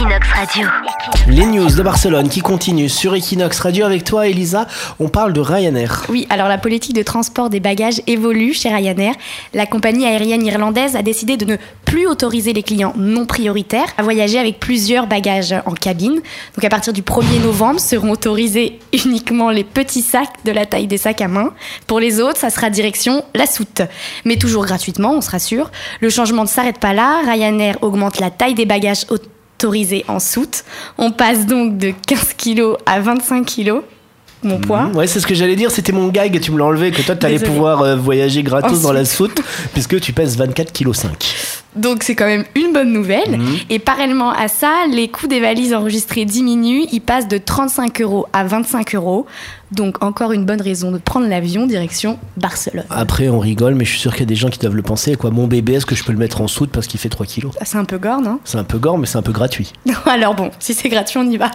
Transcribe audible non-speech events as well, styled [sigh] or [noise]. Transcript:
Equinox Radio. Les news de Barcelone qui continuent sur Equinox Radio avec toi, Elisa. On parle de Ryanair. Oui, alors la politique de transport des bagages évolue chez Ryanair. La compagnie aérienne irlandaise a décidé de ne plus autoriser les clients non prioritaires à voyager avec plusieurs bagages en cabine. Donc à partir du 1er novembre seront autorisés uniquement les petits sacs de la taille des sacs à main. Pour les autres, ça sera direction la soute. Mais toujours gratuitement, on se rassure. Le changement ne s'arrête pas là. Ryanair augmente la taille des bagages autorisés en soute. On passe donc de 15 kg à 25 kg. Mon poids. Mmh, ouais, c'est ce que j'allais dire, c'était mon gag, tu me l'as enlevé, que toi tu allais pouvoir euh, voyager gratos dans la soute, puisque tu pèses 24 kg 5. Donc c'est quand même une bonne nouvelle. Mhm. Et parallèlement à ça, les coûts des valises enregistrées diminuent. Ils passent de 35 euros à 25 euros. Donc encore une bonne raison de prendre l'avion direction Barcelone. Après, on rigole, mais je suis sûr qu'il y a des gens qui doivent le penser. Quoi, mon bébé, est-ce que je peux le mettre en soute parce qu'il fait 3 kilos? Ah, C'est un peu gore, non? C'est un peu gore, mais c'est un peu gratuit. [laughs] Alors bon, si c'est gratuit, on y va.